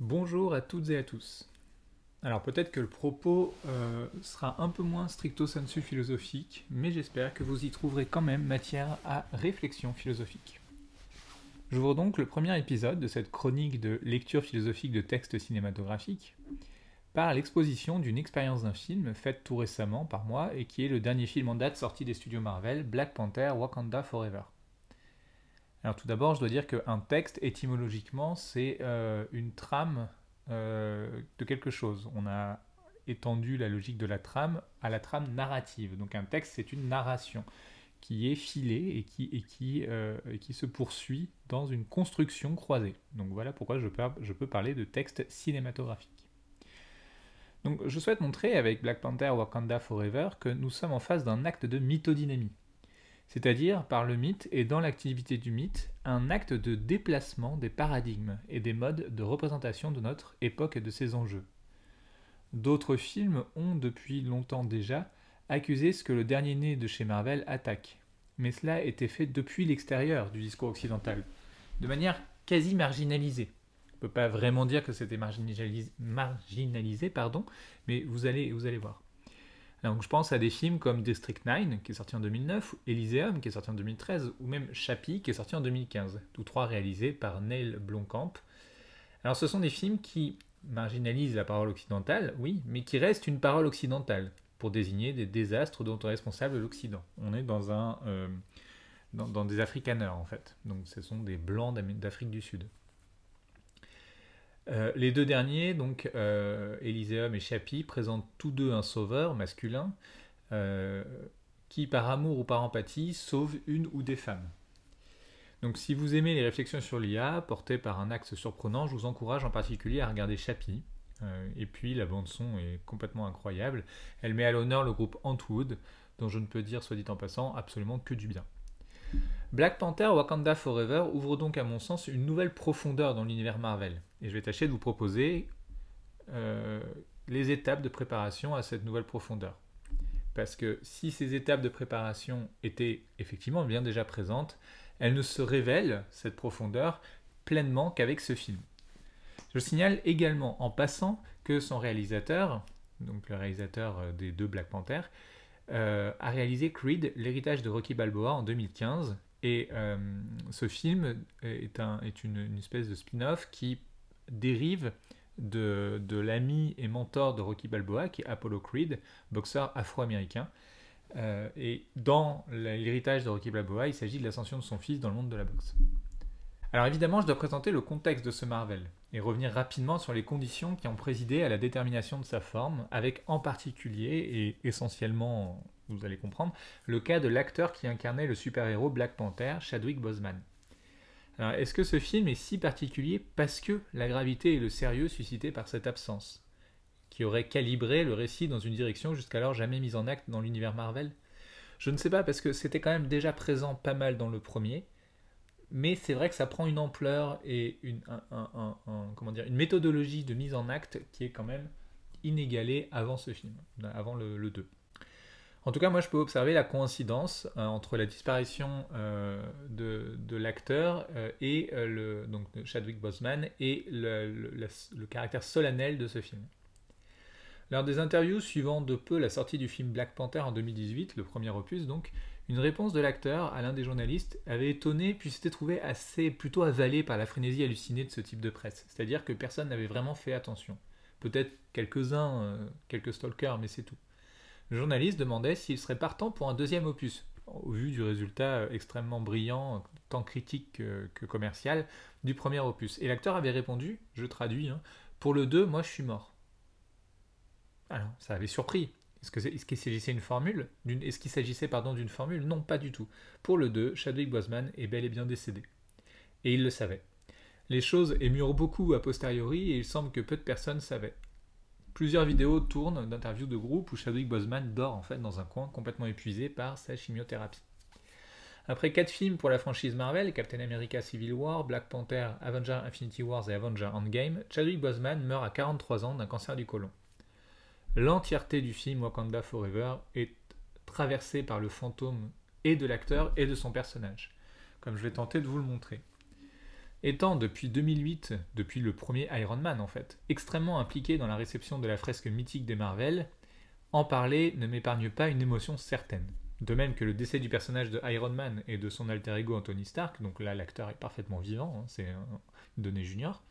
Bonjour à toutes et à tous. Alors peut-être que le propos euh, sera un peu moins stricto sensu philosophique, mais j'espère que vous y trouverez quand même matière à réflexion philosophique. J'ouvre donc le premier épisode de cette chronique de lecture philosophique de textes cinématographiques par l'exposition d'une expérience d'un film faite tout récemment par moi et qui est le dernier film en date sorti des studios Marvel, Black Panther Wakanda Forever. Alors tout d'abord, je dois dire qu'un texte, étymologiquement, c'est euh, une trame euh, de quelque chose. On a étendu la logique de la trame à la trame narrative. Donc un texte, c'est une narration qui est filée et qui, et qui, euh, et qui se poursuit dans une construction croisée. Donc voilà pourquoi je peux, je peux parler de texte cinématographique. Donc je souhaite montrer avec Black Panther Wakanda Forever que nous sommes en face d'un acte de mythodynamie c'est-à-dire par le mythe et dans l'activité du mythe, un acte de déplacement des paradigmes et des modes de représentation de notre époque et de ses enjeux. D'autres films ont depuis longtemps déjà accusé ce que le dernier né de chez Marvel attaque, mais cela a été fait depuis l'extérieur du discours occidental, de manière quasi marginalisée. On ne peut pas vraiment dire que c'était marginalisé, pardon, mais vous allez, vous allez voir. Je pense à des films comme District 9, qui est sorti en 2009, Elysium, qui est sorti en 2013, ou même Chappie, qui est sorti en 2015, tous trois réalisés par Neil Blomkamp. Alors ce sont des films qui marginalisent la parole occidentale, oui, mais qui restent une parole occidentale, pour désigner des désastres dont est responsable l'Occident. On est dans, un, euh, des africaneurs, en fait. Donc ce sont des blancs d'Afrique du Sud. Euh, les deux derniers, donc euh, et Chappie, présentent tous deux un sauveur masculin euh, qui, par amour ou par empathie, sauve une ou des femmes. Donc si vous aimez les réflexions sur l'IA portées par un axe surprenant, je vous encourage en particulier à regarder Chappie. et puis la bande son est complètement incroyable. Elle met à l'honneur le groupe Antwood, dont je ne peux dire, soit dit en passant, absolument que du bien. Black Panther Wakanda Forever ouvre donc à mon sens une nouvelle profondeur dans l'univers Marvel. Et je vais tâcher de vous proposer euh, les étapes de préparation à cette nouvelle profondeur. Parce que si ces étapes de préparation étaient effectivement bien déjà présentes, elles ne se révèlent, cette profondeur, pleinement qu'avec ce film. Je signale également en passant que son réalisateur, donc le réalisateur euh, des deux Black Panther, euh, a réalisé Creed, l'héritage de Rocky Balboa en 2015. Et ce film est une, espèce de spin-off qui dérive de, de l'ami et mentor de Rocky Balboa, qui est Apollo Creed, boxeur afro-américain. Euh, et dans l'héritage de Rocky Balboa, il s'agit de l'ascension de son fils dans le monde de la boxe. Alors évidemment, je dois présenter le contexte de ce Marvel et revenir rapidement sur les conditions qui ont présidé à la détermination de sa forme, avec en particulier et essentiellement, vous allez comprendre, le cas de l'acteur qui incarnait le super-héros Black Panther, Chadwick Boseman. Est-ce que ce film est si particulier parce que la gravité et le sérieux suscités par cette absence, qui aurait calibré le récit dans une direction jusqu'alors jamais mise en acte dans l'univers Marvel? Je ne sais pas parce que c'était quand même déjà présent pas mal dans le premier, mais c'est vrai que ça prend une ampleur et une, méthodologie de mise en acte qui est quand même inégalée avant ce film, avant le, 2. En tout cas, moi je peux observer la coïncidence euh, entre la disparition euh, de, l'acteur euh, et le, donc, Chadwick Boseman et le, caractère solennel de ce film. Lors des interviews suivant de peu la sortie du film Black Panther en 2018, le premier opus donc, une réponse de l'acteur à l'un des journalistes avait étonné puis s'était trouvé assez plutôt avalé par la frénésie hallucinée de ce type de presse. C'est-à-dire que personne n'avait vraiment fait attention. Peut-être quelques-uns, quelques stalkers, mais c'est tout. Le journaliste demandait s'il serait partant pour un deuxième opus, au vu du résultat extrêmement brillant, tant critique que, commercial, du premier opus. Et l'acteur avait répondu, je traduis, hein, pour le 2, moi je suis mort. Alors, ça avait surpris. Est-ce qu'il s'agissait d'une formule formule? Non, pas du tout. Pour le 2, Chadwick Boseman est bel et bien décédé. Et il le savait. Les choses émurent beaucoup a posteriori et il semble que peu de personnes savaient. Plusieurs vidéos tournent d'interviews de groupe où Chadwick Boseman dort en fait dans un coin complètement épuisé par sa chimiothérapie. Après quatre films pour la franchise Marvel, Captain America Civil War, Black Panther, Avenger Infinity Wars et Avenger Endgame, Chadwick Boseman meurt à 43 ans d'un cancer du côlon. L'entièreté du film Wakanda Forever est traversée par le fantôme et de l'acteur et de son personnage, comme je vais tenter de vous le montrer. Étant depuis 2008, depuis le premier Iron Man en fait, extrêmement impliqué dans la réception de la fresque mythique des Marvel, en parler ne m'épargne pas une émotion certaine. De même que le décès du personnage de Iron Man et de son alter ego Anthony Stark, donc là l'acteur est parfaitement vivant, hein, c'est Donné Junior.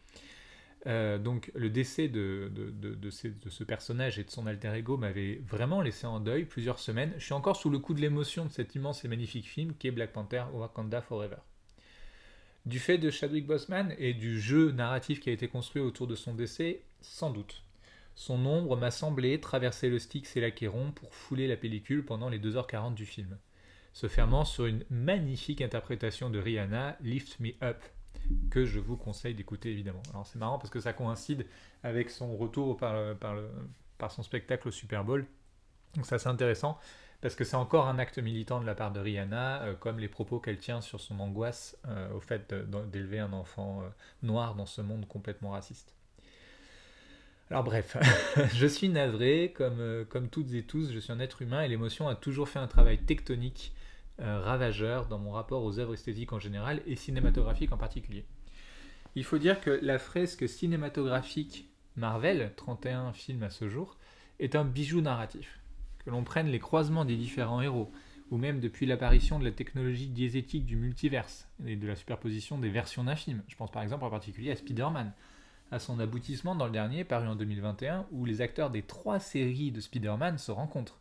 Euh, donc le décès de, de, ce personnage et de son alter ego m'avait vraiment laissé en deuil plusieurs semaines. Je suis encore sous le coup de l'émotion de cet immense et magnifique film qui est Black Panther Wakanda Forever. Du fait de Chadwick Boseman et du jeu narratif qui a été construit autour de son décès, sans doute. Son ombre m'a semblé traverser le Styx et l'Achéron pour fouler la pellicule pendant les 2h40 du film, se fermant sur une magnifique interprétation de Rihanna, Lift Me Up, que je vous conseille d'écouter évidemment. Alors c'est marrant parce que ça coïncide avec son retour par, par, par son spectacle au Super Bowl. Donc ça c'est intéressant parce que c'est encore un acte militant de la part de Rihanna, euh, comme les propos qu'elle tient sur son angoisse euh, au fait d'élever un enfant euh, noir dans ce monde complètement raciste. Alors bref, je suis navré, comme, comme toutes et tous, je suis un être humain et l'émotion a toujours fait un travail tectonique ravageur dans mon rapport aux œuvres esthétiques en général et cinématographiques en particulier. Il faut dire que la fresque cinématographique Marvel, 31 films à ce jour, est un bijou narratif que l'on prenne les croisements des différents héros, ou même depuis l'apparition de la technologie diésétique du multiverse et de la superposition des versions d'un film. Je pense par exemple en particulier à Spider-Man, à son aboutissement dans le dernier, paru en 2021, où les acteurs des trois séries de Spider-Man se rencontrent.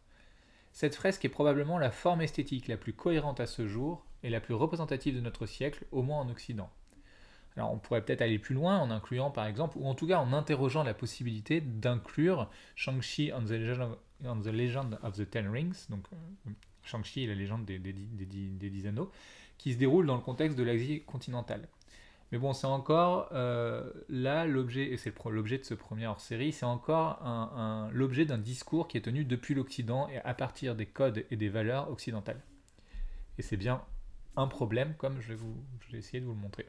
Cette fresque est probablement la forme esthétique la plus cohérente à ce jour et la plus représentative de notre siècle, au moins en Occident. Alors on pourrait peut-être aller plus loin en incluant par exemple, ou en tout cas en interrogeant la possibilité d'inclure Shang-Chi and the Legend the Legend of the Ten Rings, donc euh, Shang-Chi et la légende des, des, dix anneaux, qui se déroule dans le contexte de l'Asie continentale. Mais bon, c'est encore euh, là l'objet, et c'est l'objet de ce premier hors-série, c'est encore l'objet d'un discours qui est tenu depuis l'Occident et à partir des codes et des valeurs occidentales. Et c'est bien un problème, comme je vais, vous, je vais essayer de vous le montrer.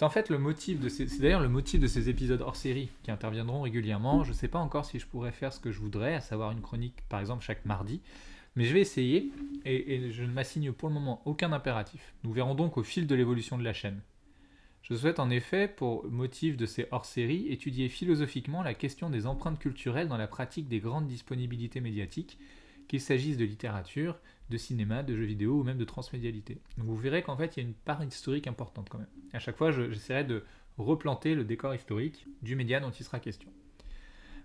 C'est en fait le motif de ces, c'est d'ailleurs le motif de ces épisodes hors série qui interviendront régulièrement. Je ne sais pas encore si je pourrais faire ce que je voudrais, à savoir une chronique par exemple chaque mardi, mais je vais essayer et, je ne m'assigne pour le moment aucun impératif. Nous verrons donc au fil de l'évolution de la chaîne. Je souhaite en effet, pour motif de ces hors-séries, étudier philosophiquement la question des empreintes culturelles dans la pratique des grandes disponibilités médiatiques, qu'il s'agisse de littérature, de cinéma, de jeux vidéo ou même de transmédialité. Vous verrez qu'en fait il y a une part historique importante quand même. À chaque fois j'essaierai de replanter le décor historique du média dont il sera question.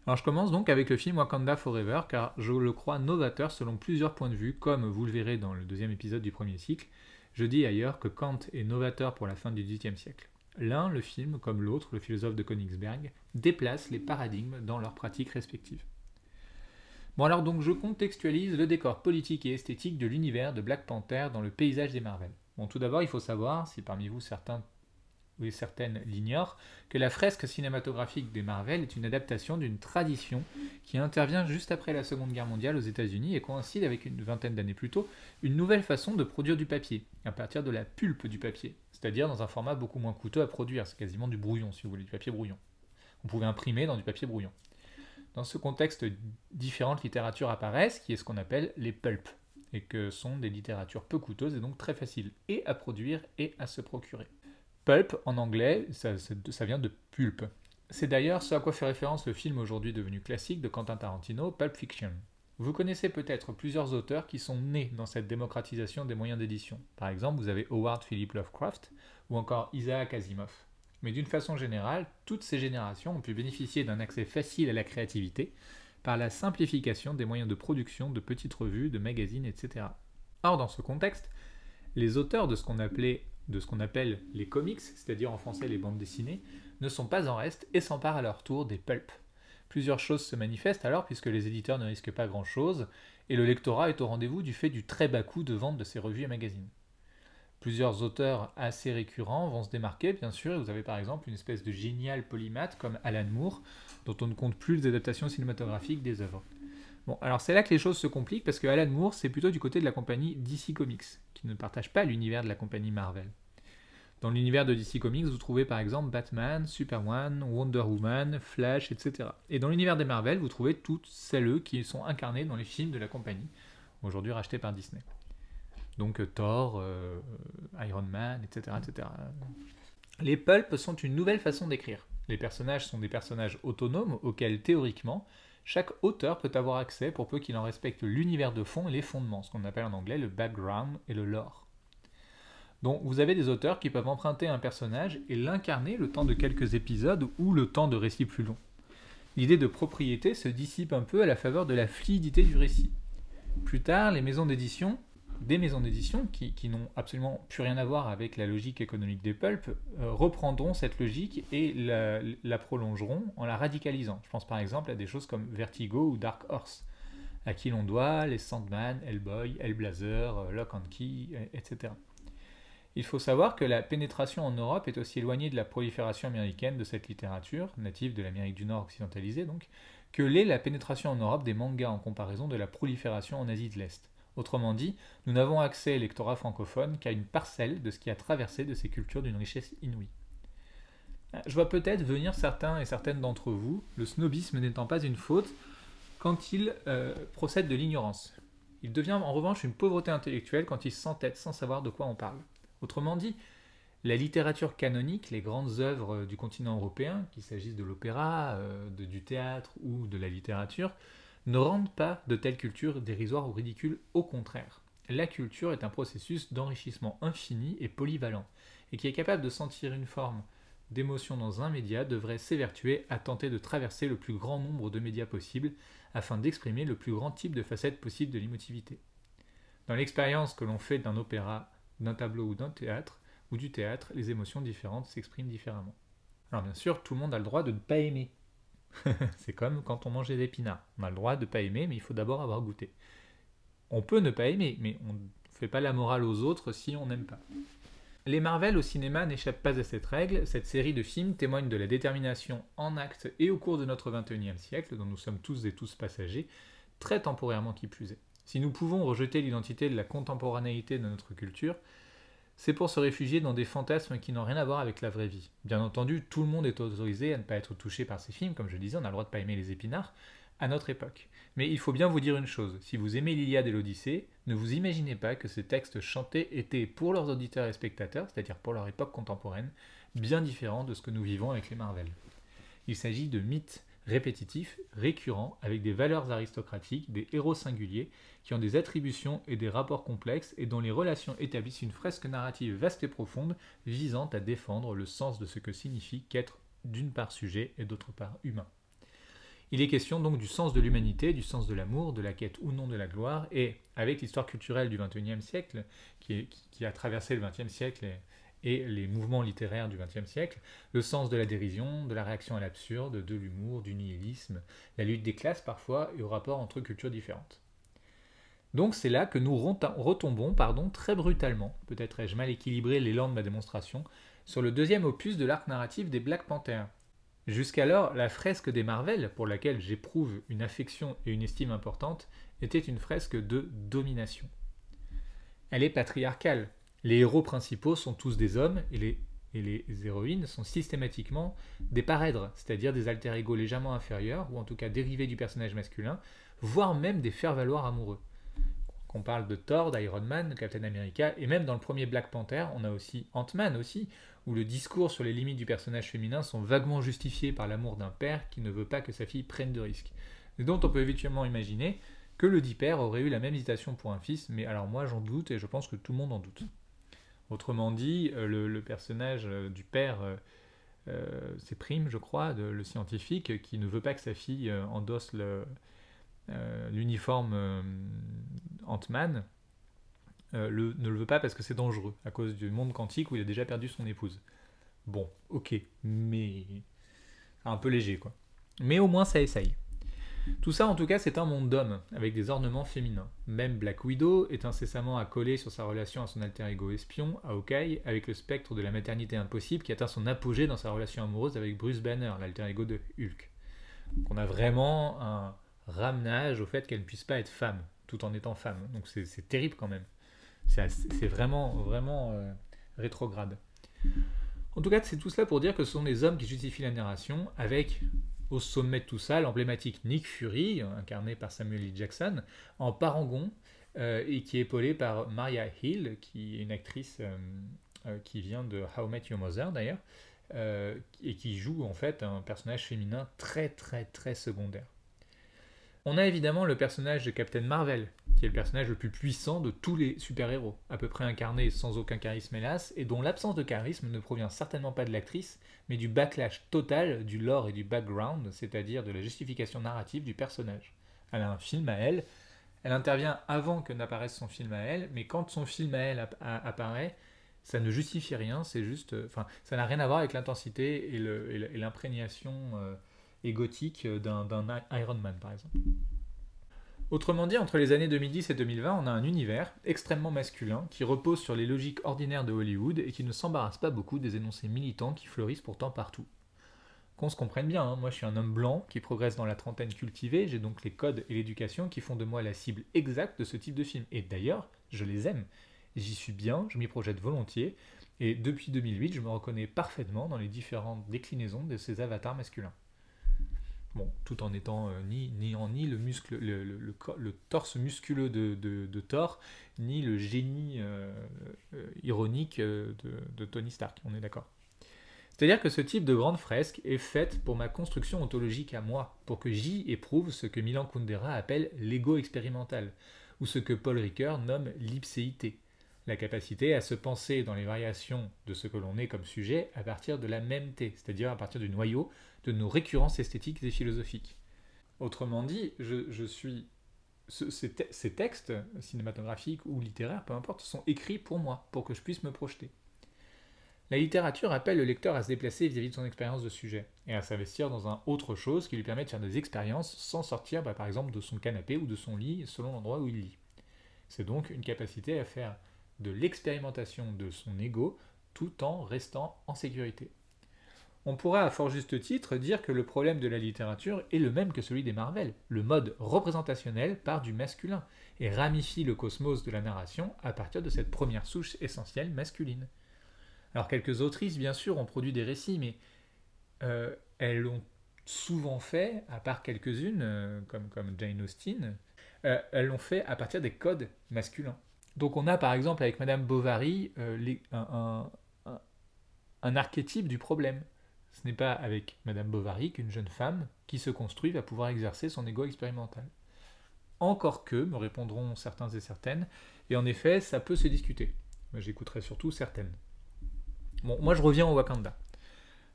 Alors je commence donc avec le film Wakanda Forever car je le crois novateur selon plusieurs points de vue, comme vous le verrez dans le deuxième épisode du premier cycle. Je dis ailleurs que Kant est novateur pour la fin du XVIIIe siècle. L'un, le film, comme l'autre, le philosophe de Königsberg, déplace les paradigmes dans leurs pratiques respectives. Bon alors donc je contextualise le décor politique et esthétique de l'univers de Black Panther dans le paysage des Marvel. Bon tout d'abord il faut savoir, si parmi vous certains ou certaines l'ignorent, que la fresque cinématographique des Marvel est une adaptation d'une tradition qui intervient juste après la Seconde Guerre mondiale aux États-Unis et coïncide avec une vingtaine d'années plus tôt une nouvelle façon de produire du papier, à partir de la pulpe du papier, c'est-à-dire dans un format beaucoup moins coûteux à produire, c'est quasiment du brouillon si vous voulez, du papier brouillon. On pouvait imprimer dans du papier brouillon. Dans ce contexte, différentes littératures apparaissent, qui est ce qu'on appelle les pulps, et que sont des littératures peu coûteuses et donc très faciles et à produire et à se procurer. Pulp, en anglais, ça, vient de pulp. C'est d'ailleurs ce à quoi fait référence le film aujourd'hui devenu classique de Quentin Tarantino, Pulp Fiction. Vous connaissez peut-être plusieurs auteurs qui sont nés dans cette démocratisation des moyens d'édition. Par exemple, vous avez Howard Philip Lovecraft ou encore Isaac Asimov. Mais d'une façon générale, toutes ces générations ont pu bénéficier d'un accès facile à la créativité par la simplification des moyens de production de petites revues, de magazines, etc. Or, dans ce contexte, les auteurs de ce qu'on appelait de ce qu'on appelle les comics, c'est-à-dire en français les bandes dessinées, ne sont pas en reste et s'emparent à leur tour des pulps. Plusieurs choses se manifestent alors puisque les éditeurs ne risquent pas grand-chose et le lectorat est au rendez-vous du fait du très bas coût de vente de ces revues et magazines. Plusieurs auteurs assez récurrents vont se démarquer, bien sûr. Vous avez par exemple une espèce de génial polymathe comme Alan Moore, dont on ne compte plus les adaptations cinématographiques des œuvres. Bon, alors c'est là que les choses se compliquent parce que Alan Moore, c'est plutôt du côté de la compagnie DC Comics, qui ne partage pas l'univers de la compagnie Marvel. Dans l'univers de DC Comics, vous trouvez par exemple Batman, Superman, Wonder Woman, Flash, etc. Et dans l'univers des Marvel, vous trouvez toutes celles qui sont incarnées dans les films de la compagnie, aujourd'hui rachetés par Disney. Donc euh, Thor, euh, Iron Man, etc., etc. Les pulps sont une nouvelle façon d'écrire. Les personnages sont des personnages autonomes auxquels théoriquement chaque auteur peut avoir accès pour peu qu'il en respecte l'univers de fond et les fondements, ce qu'on appelle en anglais le background et le lore. Donc vous avez des auteurs qui peuvent emprunter un personnage et l'incarner le temps de quelques épisodes ou le temps de récits plus longs. L'idée de propriété se dissipe un peu à la faveur de la fluidité du récit. Plus tard, les maisons d'édition des maisons d'édition qui, n'ont absolument plus rien à voir avec la logique économique des pulps euh, reprendront cette logique et la, prolongeront en la radicalisant. Je pense par exemple à des choses comme Vertigo ou Dark Horse, à qui l'on doit les Sandman, Hellboy, Hellblazer, euh, Lock and Key, etc. Il faut savoir que la pénétration en Europe est aussi éloignée de la prolifération américaine de cette littérature, native de l'Amérique du Nord occidentalisée donc, que l'est la pénétration en Europe des mangas en comparaison de la prolifération en Asie de l'Est. Autrement dit, nous n'avons accès, lectorat francophone, qu'à une parcelle de ce qui a traversé de ces cultures d'une richesse inouïe. Euh, je vois peut-être venir certains et certaines d'entre vous, le snobisme n'étant pas une faute, quand il euh, procède de l'ignorance. Il devient en revanche une pauvreté intellectuelle quand il s'entête sans savoir de quoi on parle. Autrement dit, la littérature canonique, les grandes œuvres du continent européen, qu'il s'agisse de l'opéra, euh, du théâtre ou de la littérature, ne rendent pas de telles cultures dérisoires ou ridicules, au contraire. La culture est un processus d'enrichissement infini et polyvalent, et qui est capable de sentir une forme d'émotion dans un média devrait s'évertuer à tenter de traverser le plus grand nombre de médias possibles afin d'exprimer le plus grand type de facettes possible de l'émotivité. Dans l'expérience que l'on fait d'un opéra, d'un tableau ou d'un théâtre, ou du théâtre, les émotions différentes s'expriment différemment. Alors bien sûr, tout le monde a le droit de ne pas aimer, c'est comme quand on mange des épinards. On a le droit de ne pas aimer, mais il faut d'abord avoir goûté. On peut ne pas aimer, mais on ne fait pas la morale aux autres si on n'aime pas. Les Marvel au cinéma n'échappent pas à cette règle. Cette série de films témoigne de la détermination en acte et au cours de notre 21e siècle, dont nous sommes tous et tous passagers, très temporairement qui plus est. Si nous pouvons rejeter l'identité de la contemporanéité de notre culture, c'est pour se réfugier dans des fantasmes qui n'ont rien à voir avec la vraie vie. Bien entendu, tout le monde est autorisé à ne pas être touché par ces films, comme je disais, on a le droit de pas aimer les épinards, à notre époque. Mais il faut bien vous dire une chose, si vous aimez l'Iliade et l'Odyssée, ne vous imaginez pas que ces textes chantés étaient pour leurs auditeurs et spectateurs, c'est-à-dire pour leur époque contemporaine, bien différents de ce que nous vivons avec les Marvel. Il s'agit de mythes répétitifs, récurrents, avec des valeurs aristocratiques, des héros singuliers, qui ont des attributions et des rapports complexes et dont les relations établissent une fresque narrative vaste et profonde visant à défendre le sens de ce que signifie qu'être d'une part sujet et d'autre part humain. Il est question donc du sens de l'humanité, du sens de l'amour, de la quête ou non de la gloire, et avec l'histoire culturelle du XXIe siècle, qui, a traversé le XXe siècle les mouvements littéraires du XXe siècle, le sens de la dérision, de la réaction à l'absurde, de l'humour, du nihilisme, la lutte des classes parfois et au rapport entre cultures différentes. Donc c'est là que nous retombons pardon, très brutalement, peut-être ai-je mal équilibré l'élan de ma démonstration, sur le deuxième opus de l'arc narratif des Black Panthers. Jusqu'alors, la fresque des Marvel, pour laquelle j'éprouve une affection et une estime importante, était une fresque de domination. Elle est patriarcale. Les héros principaux sont tous des hommes et les, héroïnes sont systématiquement des parèdres, c'est-à-dire des alter-égaux légèrement inférieurs, ou en tout cas dérivés du personnage masculin, voire même des faire-valoir amoureux. On parle de Thor, d'Iron Man, de Captain America, et même dans le premier Black Panther, on a aussi Ant-Man aussi, où le discours sur les limites du personnage féminin sont vaguement justifiés par l'amour d'un père qui ne veut pas que sa fille prenne de risques. Et dont on peut éventuellement imaginer que le dit père aurait eu la même hésitation pour un fils, mais alors moi j'en doute et je pense que tout le monde en doute. Autrement dit, euh, le, personnage euh, du père, euh, c'est Prime, je crois, le scientifique, qui ne veut pas que sa fille endosse le, euh, l'uniforme euh, Ant-Man euh, ne le veut pas parce que c'est dangereux, à cause du monde quantique où il a déjà perdu son épouse. Bon, ok, mais un peu léger quoi. Mais au moins ça essaye. Tout ça en tout cas c'est un monde d'hommes, avec des ornements féminins. Même Black Widow est incessamment accolée sur sa relation à son alter ego espion, à Hawkeye, avec le spectre de la maternité impossible qui atteint son apogée dans sa relation amoureuse avec Bruce Banner, l'alter ego de Hulk. Donc on a vraiment un, ramenage au fait qu'elle ne puisse pas être femme, tout en étant femme. Donc c'est terrible quand même. C'est vraiment, vraiment euh, rétrograde. En tout cas, c'est tout cela pour dire que ce sont les hommes qui justifient la narration, avec au sommet de tout ça l'emblématique Nick Fury, incarné par Samuel L. Jackson, en parangon, euh, et qui est épaulé par Maria Hill, qui est une actrice euh, qui vient de How Met Your Mother d'ailleurs, et qui joue en fait un personnage féminin très très très secondaire. On a évidemment le personnage de Captain Marvel, qui est le personnage le plus puissant de tous les super-héros, à peu près incarné sans aucun charisme hélas, et dont l'absence de charisme ne provient certainement pas de l'actrice, mais du backlash total du lore et du background, c'est-à-dire de la justification narrative du personnage. Elle a un film à elle, elle intervient avant que n'apparaisse son film à elle, mais quand son film à elle apparaît, ça ne justifie rien, c'est juste, enfin, ça n'a rien à voir avec l'intensité et l'imprégnation euh, égotique d'un Iron Man, par exemple. Autrement dit, entre les années 2010 et 2020, on a un univers extrêmement masculin qui repose sur les logiques ordinaires de Hollywood et qui ne s'embarrasse pas beaucoup des énoncés militants qui fleurissent pourtant partout. Qu'on se comprenne bien, hein, moi je suis un homme blanc qui progresse dans la trentaine cultivée, j'ai donc les codes et l'éducation qui font de moi la cible exacte de ce type de film. Et d'ailleurs, je les aime. J'y suis bien, je m'y projette volontiers, et depuis 2008, je me reconnais parfaitement dans les différentes déclinaisons de ces avatars masculins. Tout en étant euh, ni, ni en ni le, muscle, le, le, torse musculeux de, de, Thor, ni le génie euh, euh, ironique de, de, Tony Stark, on est d'accord. C'est-à-dire que ce type de grande fresque est faite pour ma construction ontologique à moi, pour que j'y éprouve ce que Milan Kundera appelle l'ego expérimental, ou ce que Paul Ricoeur nomme l'ipséité, la capacité à se penser dans les variations de ce que l'on est comme sujet à partir de la même T, c'est-à-dire à partir du noyau de nos récurrences esthétiques et philosophiques. Autrement dit, je, suis. ces, textes cinématographiques ou littéraires, peu importe, sont écrits pour moi, pour que je puisse me projeter. La littérature appelle le lecteur à se déplacer vis-à-vis de son expérience de sujet, et à s'investir dans un autre chose qui lui permet de faire des expériences sans sortir, bah, par exemple, de son canapé ou de son lit, selon l'endroit où il lit. C'est donc une capacité à faire de l'expérimentation de son ego tout en restant en sécurité on pourra à fort juste titre dire que le problème de la littérature est le même que celui des Marvel. Le mode représentationnel part du masculin et ramifie le cosmos de la narration à partir de cette première souche essentielle masculine. Alors quelques autrices, bien sûr, ont produit des récits, mais euh, elles l'ont souvent fait, à part quelques-unes, euh, comme, Jane Austen, euh, elles l'ont fait à partir des codes masculins. Donc on a par exemple avec Madame Bovary un archétype du problème. Ce n'est pas avec Madame Bovary qu'une jeune femme qui se construit va pouvoir exercer son ego expérimental. Encore que, me répondront certains et certaines, et en effet, ça peut se discuter. J'écouterai surtout certaines. Bon, moi je reviens au Wakanda.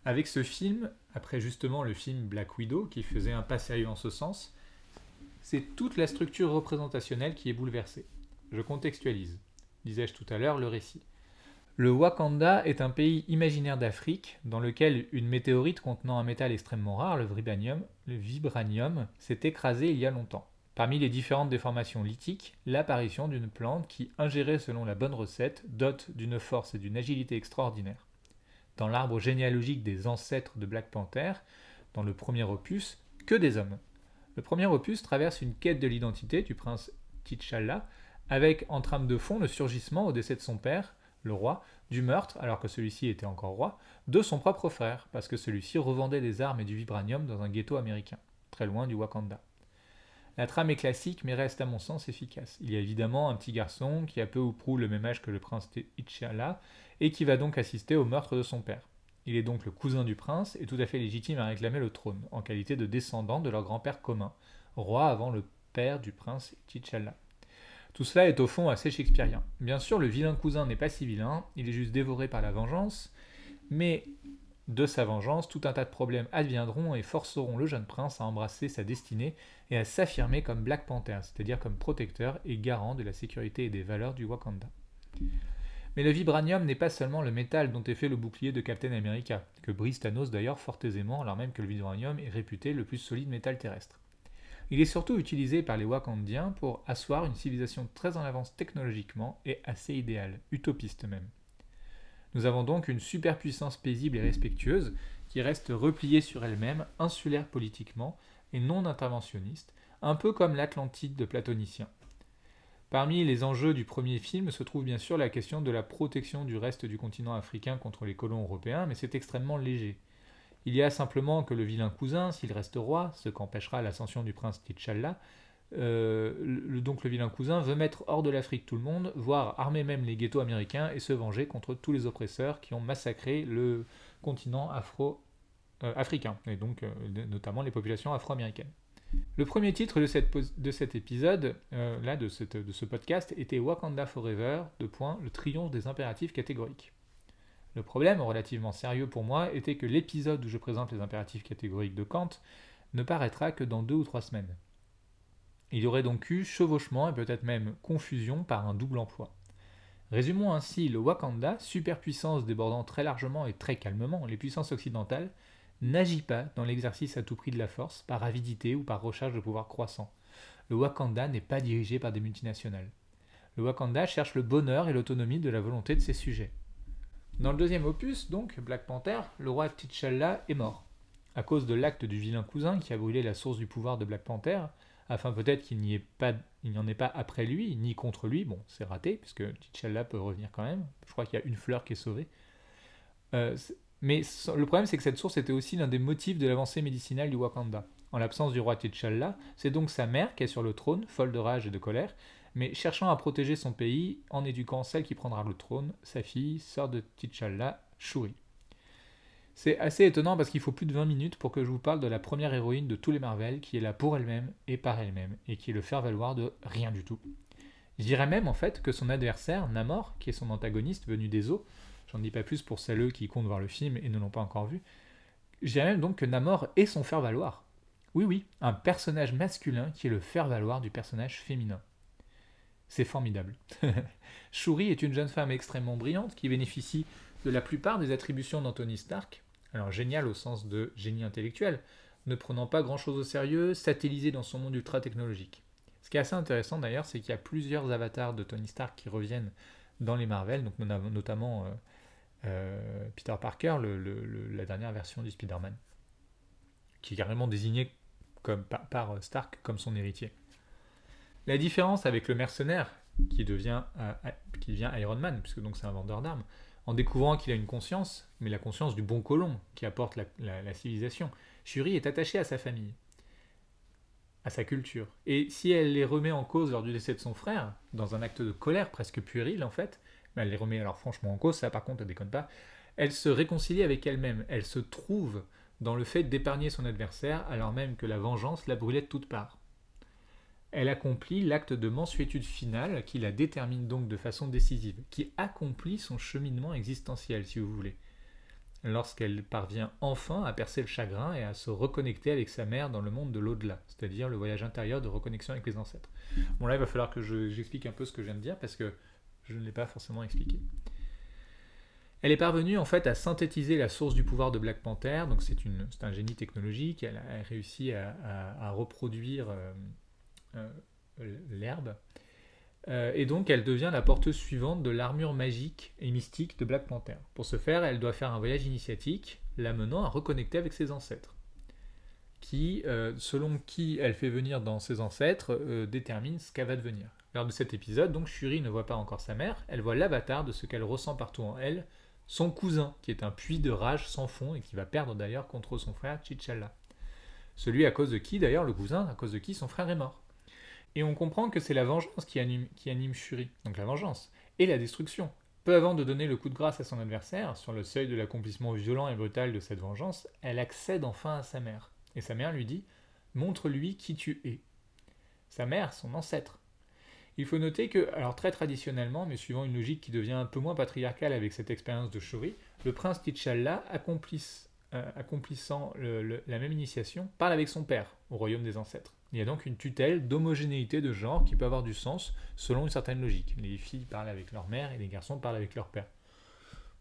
Avec ce film, après justement le film Black Widow, qui faisait un pas sérieux en ce sens, c'est toute la structure représentationnelle qui est bouleversée. Je contextualise. Disais-je tout à l'heure, le récit. Le Wakanda est un pays imaginaire d'Afrique dans lequel une météorite contenant un métal extrêmement rare, le vibranium, s'est écrasée il y a longtemps. Parmi les différentes déformations lithiques, l'apparition d'une plante qui, ingérée selon la bonne recette, dote d'une force et d'une agilité extraordinaires. Dans l'arbre généalogique des ancêtres de Black Panther, dans le premier opus, que des hommes. Le premier opus traverse une quête de l'identité du prince T'Challa, avec en trame de fond le surgissement au décès de son père, le roi, du meurtre, alors que celui-ci était encore roi, de son propre frère, parce que celui-ci revendait des armes et du vibranium dans un ghetto américain, très loin du Wakanda. La trame est classique, mais reste à mon sens efficace. Il y a évidemment un petit garçon qui a peu ou prou le même âge que le prince T'Challa, et qui va donc assister au meurtre de son père. Il est donc le cousin du prince et tout à fait légitime à réclamer le trône, en qualité de descendant de leur grand-père commun, roi avant le père du prince T'Challa. Tout cela est au fond assez shakespearien. Bien sûr, le vilain cousin n'est pas si vilain, il est juste dévoré par la vengeance, mais de sa vengeance, tout un tas de problèmes adviendront et forceront le jeune prince à embrasser sa destinée et à s'affirmer comme Black Panther, c'est-à-dire comme protecteur et garant de la sécurité et des valeurs du Wakanda. Mais le vibranium n'est pas seulement le métal dont est fait le bouclier de Captain America, que brise Thanos d'ailleurs fort aisément alors même que le vibranium est réputé le plus solide métal terrestre. Il est surtout utilisé par les Wakandiens pour asseoir une civilisation très en avance technologiquement et assez idéale, utopiste même. Nous avons donc une superpuissance paisible et respectueuse qui reste repliée sur elle-même, insulaire politiquement et non interventionniste, un peu comme l'Atlantide de Platonicien. Parmi les enjeux du premier film se trouve bien sûr la question de la protection du reste du continent africain contre les colons européens, mais c'est extrêmement léger. Il y a simplement que le vilain cousin, s'il reste roi, ce qu'empêchera l'ascension du prince T'Challa, le, donc le vilain cousin veut mettre hors de l'Afrique tout le monde, voire armer même les ghettos américains et se venger contre tous les oppresseurs qui ont massacré le continent afro-africain, et donc notamment les populations afro-américaines. Le premier titre de, cette, de cet épisode, là, de, cette, de, ce podcast, était Wakanda Forever, de point, le triomphe des impératifs catégoriques. Le problème, relativement sérieux pour moi, était que l'épisode où je présente les impératifs catégoriques de Kant ne paraîtra que dans deux ou trois semaines. Il y aurait donc eu chevauchement et peut-être même confusion par un double emploi. Résumons ainsi le Wakanda, superpuissance débordant très largement et très calmement les puissances occidentales, n'agit pas dans l'exercice à tout prix de la force, par avidité ou par recherche de pouvoir croissant. Le Wakanda n'est pas dirigé par des multinationales. Le Wakanda cherche le bonheur et l'autonomie de la volonté de ses sujets. Dans le deuxième opus, donc, Black Panther, le roi T'Challa est mort. À cause de l'acte du vilain cousin qui a brûlé la source du pouvoir de Black Panther, afin peut-être qu'il n'y en ait pas après lui, ni contre lui, bon, c'est raté, puisque T'Challa peut revenir quand même. Je crois qu'il y a une fleur qui est sauvée. Euh, mais le problème, c'est que cette source était aussi l'un des motifs de l'avancée médicinale du Wakanda. En l'absence du roi T'Challa, c'est donc sa mère qui est sur le trône, folle de rage et de colère, mais cherchant à protéger son pays en éduquant celle qui prendra le trône, sa fille, sœur de T'Challa, Shuri. C'est assez étonnant parce qu'il faut plus de 20 minutes pour que je vous parle de la première héroïne de tous les Marvel qui est là pour elle-même et par elle-même et qui est le faire-valoir de rien du tout. Je dirais même en fait que son adversaire, Namor, qui est son antagoniste venu des eaux, j'en dis pas plus pour celles qui comptent voir le film et ne l'ont pas encore vu, je dirais même donc que Namor est son faire-valoir. Oui, oui, un personnage masculin qui est le faire-valoir du personnage féminin. C'est formidable. Shuri est une jeune femme extrêmement brillante qui bénéficie de la plupart des attributions d'Anthony Stark. Alors génial au sens de génie intellectuel, ne prenant pas grand-chose au sérieux, satellisé dans son monde ultra technologique. Ce qui est assez intéressant d'ailleurs, c'est qu'il y a plusieurs avatars de Tony Stark qui reviennent dans les Marvel, notamment euh, euh, Peter Parker, la dernière version du Spider-Man, qui est carrément désigné par Stark comme son héritier. La différence avec le mercenaire, qui devient, euh, qui devient Iron Man, puisque donc c'est un vendeur d'armes, en découvrant qu'il a une conscience, mais la conscience du bon colon qui apporte la, civilisation, Shuri est attachée à sa famille, à sa culture. Et si elle les remet en cause lors du décès de son frère, dans un acte de colère presque puéril en fait, mais elle les remet alors franchement en cause, ça par contre elle déconne pas, elle se réconcilie avec elle-même, elle se trouve dans le fait d'épargner son adversaire alors même que la vengeance la brûlait de toutes parts. Elle accomplit l'acte de mensuétude finale qui la détermine donc de façon décisive, qui accomplit son cheminement existentiel, si vous voulez, lorsqu'elle parvient enfin à percer le chagrin et à se reconnecter avec sa mère dans le monde de l'au-delà, c'est-à-dire le voyage intérieur de reconnexion avec les ancêtres. Bon là, il va falloir que j'explique un peu ce que je viens de dire parce que je ne l'ai pas forcément expliqué. Elle est parvenue en fait à synthétiser la source du pouvoir de Black Panther, donc c'est un génie technologique, elle a réussi à, reproduire euh, l'herbe. Euh, et donc elle devient la porteuse suivante de l'armure magique et mystique de Black Panther. Pour ce faire, elle doit faire un voyage initiatique, l'amenant à reconnecter avec ses ancêtres, qui, euh, selon qui elle fait venir dans ses ancêtres, détermine ce qu'elle va devenir. Lors de cet épisode, donc Shuri ne voit pas encore sa mère, elle voit l'avatar de ce qu'elle ressent partout en elle, son cousin, qui est un puits de rage sans fond et qui va perdre d'ailleurs contre son frère T'Challa. Celui à cause de qui, d'ailleurs, le cousin, à cause de qui son frère est mort. Et on comprend que c'est la vengeance qui anime, Shuri, donc la vengeance, et la destruction. Peu avant de donner le coup de grâce à son adversaire, sur le seuil de l'accomplissement violent et brutal de cette vengeance, elle accède enfin à sa mère. Et sa mère lui dit Montre-lui qui tu es. Sa mère, son ancêtre. Il faut noter que, alors très traditionnellement, mais suivant une logique qui devient un peu moins patriarcale avec cette expérience de Shuri, le prince T'Challa, euh, accomplissant la même initiation, parle avec son père, au royaume des ancêtres. Il y a donc une tutelle d'homogénéité de genre qui peut avoir du sens selon une certaine logique. Les filles parlent avec leur mère et les garçons parlent avec leur père.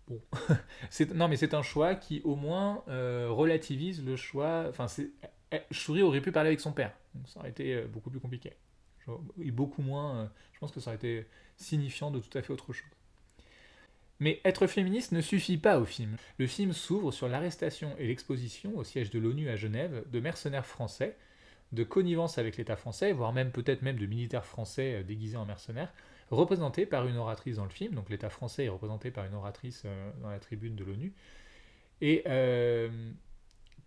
Bon. non, mais c'est un choix qui au moins euh, relativise le choix. Enfin, eh, Shuri aurait pu parler avec son père. ça aurait été euh, beaucoup plus compliqué. Et beaucoup moins. Euh, je pense que ça aurait été signifiant de tout à fait autre chose. Mais être féministe ne suffit pas au film. Le film s'ouvre sur l'arrestation et l'exposition au siège de l'ONU à Genève de mercenaires français de connivence avec l'État français, voire même peut-être même de militaires français euh, déguisés en mercenaires, représentés par une oratrice dans le film. Donc l'État français est représenté par une oratrice euh, dans la tribune de l'ONU. Et euh,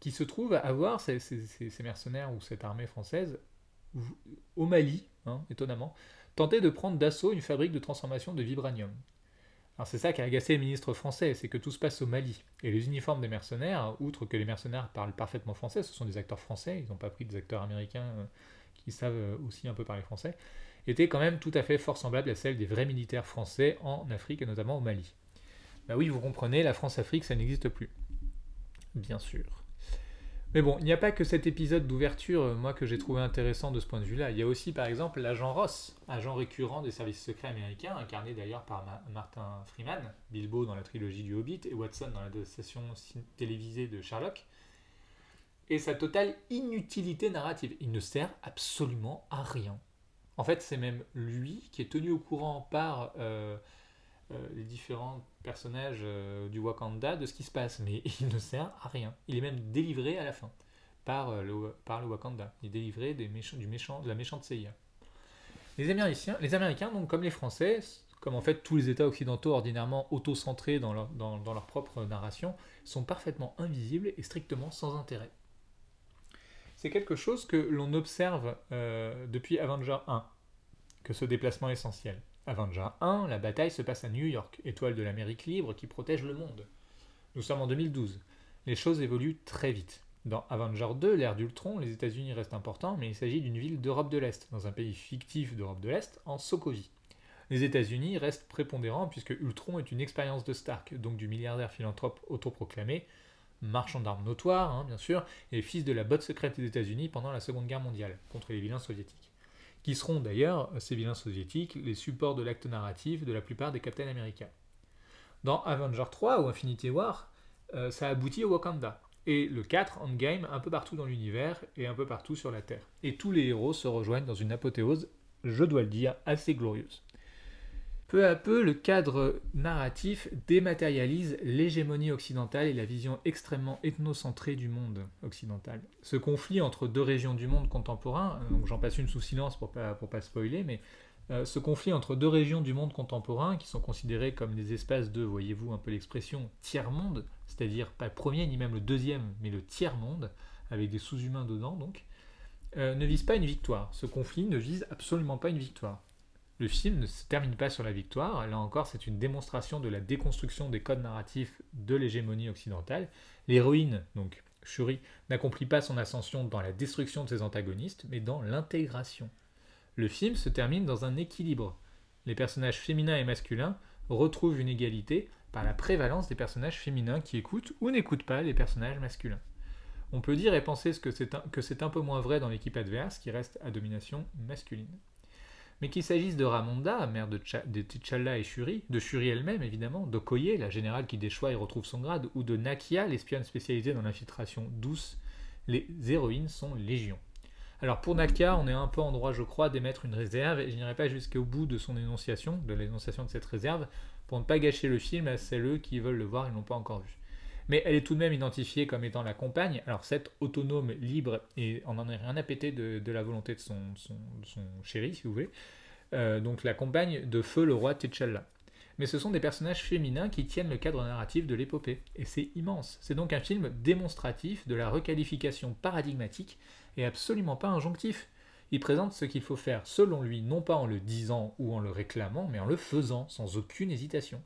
qui se trouve avoir ces, mercenaires ou cette armée française au Mali, hein, étonnamment, tenter de prendre d'assaut une fabrique de transformation de vibranium. Alors c'est ça qui a agacé les ministres français, c'est que tout se passe au Mali. Et les uniformes des mercenaires, outre que les mercenaires parlent parfaitement français, ce sont des acteurs français, ils n'ont pas pris des acteurs américains euh, qui savent euh, aussi un peu parler français, étaient quand même tout à fait fort semblables à celles des vrais militaires français en Afrique et notamment au Mali. Bah oui, vous comprenez, la France-Afrique, ça n'existe plus. Bien sûr. Mais bon, il n'y a pas que cet épisode d'ouverture, euh, moi, que j'ai trouvé intéressant de ce point de vue-là. Il y a aussi, par exemple, l'agent Ross, agent récurrent des services secrets américains, incarné d'ailleurs par Martin Freeman, Bilbo dans la trilogie du Hobbit et Watson dans la station télévisée de Sherlock. Et sa totale inutilité narrative. Il ne sert absolument à rien. En fait, c'est même lui qui est tenu au courant par euh, euh, les différents personnages euh, du Wakanda de ce qui se passe, mais il ne sert à rien. Il est même délivré à la fin par euh, le, Wakanda. Il est délivré des méchants, du méchant, de la méchante CIA. Les Américains, les Américains, donc comme les Français, comme en fait tous les États occidentaux ordinairement auto-centrés dans leur, dans, dans leur propre narration, sont parfaitement invisibles et strictement sans intérêt. C'est quelque chose que l'on observe depuis Avenger 1, que ce déplacement essentiel. Avenger 1, la bataille se passe à New York, étoile de l'Amérique libre qui protège le monde. Nous sommes en 2012. Les choses évoluent très vite. Dans Avenger 2, l'ère d'Ultron, les États-Unis restent importants, mais il s'agit d'une ville d'Europe de l'Est, dans un pays fictif d'Europe de l'Est, en Sokovie. Les États-Unis restent prépondérants puisque Ultron est une expérience de Stark, donc du milliardaire philanthrope autoproclamé, marchand d'armes notoire, hein, bien sûr, et fils de la botte secrète des États-Unis pendant la Seconde Guerre mondiale, contre les vilains soviétiques qui seront d'ailleurs, ces vilains soviétiques, les supports de l'acte narratif de la plupart des captains américains. Dans Avenger 3 ou Infinity War, euh, ça aboutit au Wakanda. Et le 4, Endgame, un peu partout dans l'univers et un peu partout sur la Terre. Et tous les héros se rejoignent dans une apothéose, je dois le dire, assez glorieuse. Peu à peu, le cadre narratif dématérialise l'hégémonie occidentale et la vision extrêmement ethnocentrée du monde occidental. Ce conflit entre deux régions du monde contemporain, donc j'en passe une sous silence pour pas, pas spoiler, mais euh, ce conflit entre deux régions du monde contemporain qui sont considérées comme des espaces de, voyez-vous un peu l'expression, tiers-monde, c'est-à-dire pas le premier ni même le deuxième, mais le tiers-monde, avec des sous-humains dedans donc, euh, ne vise pas une victoire. Ce conflit ne vise absolument pas une victoire. Le film ne se termine pas sur la victoire, là encore c'est une démonstration de la déconstruction des codes narratifs de l'hégémonie occidentale. L'héroïne, donc Shuri, n'accomplit pas son ascension dans la destruction de ses antagonistes, mais dans l'intégration. Le film se termine dans un équilibre. Les personnages féminins et masculins retrouvent une égalité par la prévalence des personnages féminins qui écoutent ou n'écoutent pas les personnages masculins. On peut dire et penser que c'est un, un peu moins vrai dans l'équipe adverse qui reste à domination masculine. Mais qu'il s'agisse de Ramonda, mère de, T'Challa et Shuri, de Shuri elle-même évidemment, d'Okoye, la générale qui déchoit et retrouve son grade, ou de Nakia, l'espionne spécialisée dans l'infiltration douce, les héroïnes sont légion. Alors pour Nakia, on est un peu en droit, je crois, d'émettre une réserve, et je n'irai pas jusqu'au bout de son énonciation, de l'énonciation de cette réserve, pour ne pas gâcher le film à celles qui veulent le voir et l'ont pas encore vu mais elle est tout de même identifiée comme étant la compagne. Alors cette autonome, libre, et on n'en a rien à péter de, la volonté de son, chéri, si vous voulez, euh, donc la compagne de feu le roi T'Challa. Mais ce sont des personnages féminins qui tiennent le cadre narratif de l'épopée, et c'est immense. C'est donc un film démonstratif de la requalification paradigmatique et absolument pas injonctif. Il présente ce qu'il faut faire selon lui, non pas en le disant ou en le réclamant, mais en le faisant, sans aucune hésitation.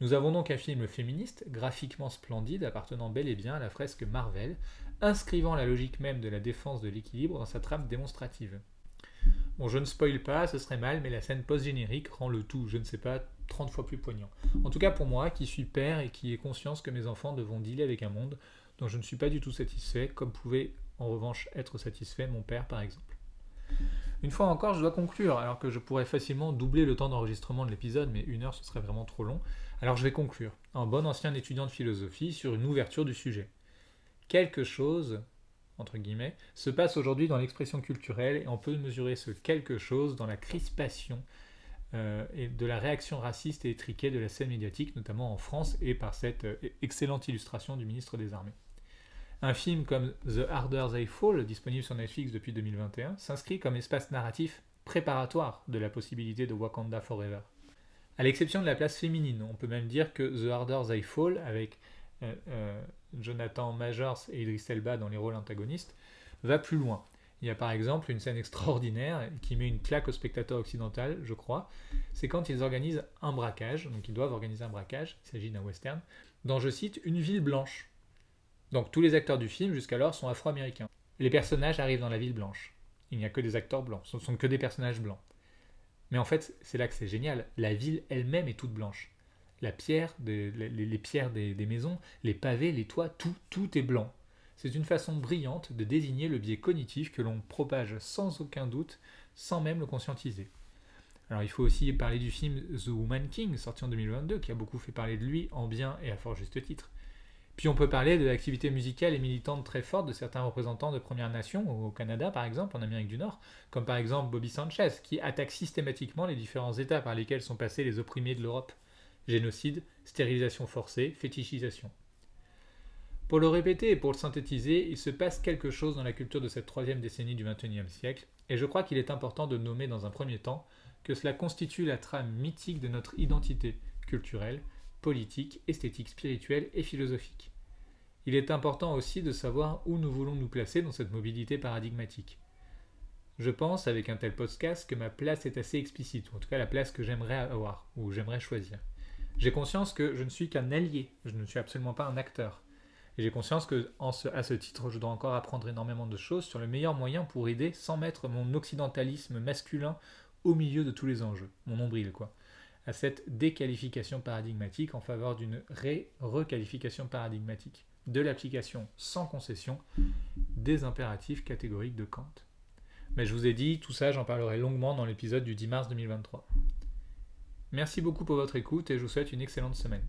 Nous avons donc un film féministe, graphiquement splendide, appartenant bel et bien à la fresque Marvel, inscrivant la logique même de la défense de l'équilibre dans sa trame démonstrative. Bon, je ne spoil pas, ce serait mal, mais la scène post-générique rend le tout, je ne sais pas, 30 fois plus poignant. En tout cas pour moi, qui suis père et qui ai conscience que mes enfants devront dealer avec un monde dont je ne suis pas du tout satisfait, comme pouvait en revanche être satisfait mon père par exemple. Une fois encore, je dois conclure, alors que je pourrais facilement doubler le temps d'enregistrement de l'épisode, mais une heure ce serait vraiment trop long. Alors je vais conclure, en bon ancien étudiant de philosophie, sur une ouverture du sujet. Quelque chose, entre guillemets, se passe aujourd'hui dans l'expression culturelle et on peut mesurer ce quelque chose dans la crispation euh, et de la réaction raciste et étriquée de la scène médiatique, notamment en France, et par cette euh, excellente illustration du ministre des Armées. Un film comme The Harder They Fall, disponible sur Netflix depuis 2021, s'inscrit comme espace narratif préparatoire de la possibilité de Wakanda Forever. À l'exception de la place féminine, on peut même dire que The Harder They Fall, avec euh, euh, Jonathan Majors et Idris Elba dans les rôles antagonistes, va plus loin. Il y a par exemple une scène extraordinaire qui met une claque au spectateur occidental, je crois. C'est quand ils organisent un braquage, donc ils doivent organiser un braquage, il s'agit d'un western, dans, je cite, une ville blanche. Donc tous les acteurs du film jusqu'alors sont afro-américains. Les personnages arrivent dans la ville blanche. Il n'y a que des acteurs blancs, ce ne sont que des personnages blancs. Mais en fait, c'est là que c'est génial. La ville elle-même est toute blanche. La pierre, les, pierres des, maisons, les pavés, les toits, tout, tout est blanc. C'est une façon brillante de désigner le biais cognitif que l'on propage sans aucun doute, sans même le conscientiser. Alors il faut aussi parler du film The Woman King, sorti en 2022, qui a beaucoup fait parler de lui en bien et à fort juste titre. Puis on peut parler de l'activité musicale et militante très forte de certains représentants de Premières Nations, au Canada par exemple, en Amérique du Nord, comme par exemple Bobby Sanchez, qui attaque systématiquement les différents états par lesquels sont passés les opprimés de l'Europe. Génocide, stérilisation forcée, fétichisation. Pour le répéter et pour le synthétiser, il se passe quelque chose dans la culture de cette troisième décennie du XXIe siècle, et je crois qu'il est important de nommer dans un premier temps que cela constitue la trame mythique de notre identité culturelle, politique, esthétique, spirituelle et philosophique. Il est important aussi de savoir où nous voulons nous placer dans cette mobilité paradigmatique. Je pense, avec un tel podcast, que ma place est assez explicite, ou en tout cas la place que j'aimerais avoir, ou j'aimerais choisir. J'ai conscience que je ne suis qu'un allié, je ne suis absolument pas un acteur. Et j'ai conscience que, à ce titre, je dois encore apprendre énormément de choses sur le meilleur moyen pour aider sans mettre mon occidentalisme masculin au milieu de tous les enjeux, mon nombril quoi, à cette déqualification paradigmatique en faveur d'une ré-requalification paradigmatique, de l'application sans concession des impératifs catégoriques de Kant. Mais je vous ai dit, tout ça j'en parlerai longuement dans l'épisode du 10 mars 2023. Merci beaucoup pour votre écoute et je vous souhaite une excellente semaine.